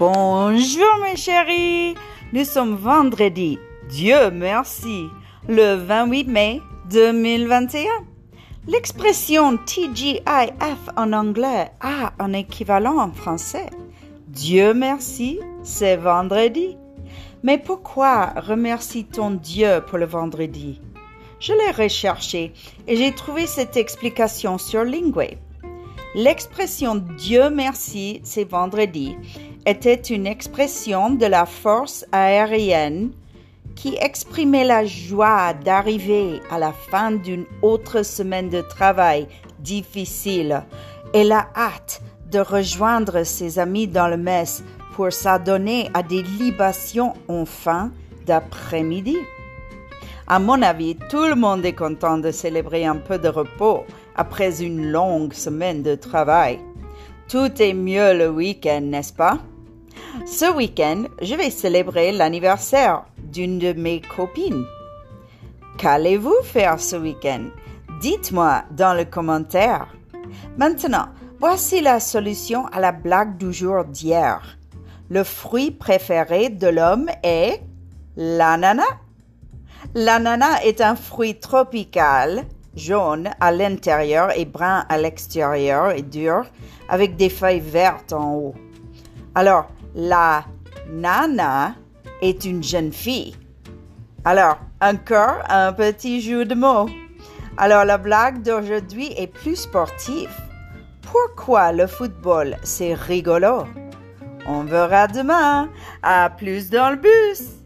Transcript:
Bonjour mes chéris, nous sommes vendredi, Dieu merci, le 28 mai 2021. L'expression TGIF en anglais a un équivalent en français. Dieu merci, c'est vendredi. Mais pourquoi remercie-t-on Dieu pour le vendredi? Je l'ai recherché et j'ai trouvé cette explication sur Lingway. L'expression Dieu merci, c'est vendredi était une expression de la force aérienne qui exprimait la joie d'arriver à la fin d'une autre semaine de travail difficile et la hâte de rejoindre ses amis dans le mess pour s'adonner à des libations en fin d'après-midi. À mon avis, tout le monde est content de célébrer un peu de repos après une longue semaine de travail. Tout est mieux le week-end, n'est-ce pas? Ce week-end, je vais célébrer l'anniversaire d'une de mes copines. Qu'allez-vous faire ce week-end? Dites-moi dans le commentaire. Maintenant, voici la solution à la blague du jour d'hier. Le fruit préféré de l'homme est l'ananas. L'ananas est un fruit tropical jaune à l'intérieur et brun à l'extérieur et dur, avec des feuilles vertes en haut. Alors, la nana est une jeune fille. Alors, encore un petit jeu de mots. Alors, la blague d'aujourd'hui est plus sportive. Pourquoi le football, c'est rigolo? On verra demain. À plus dans le bus.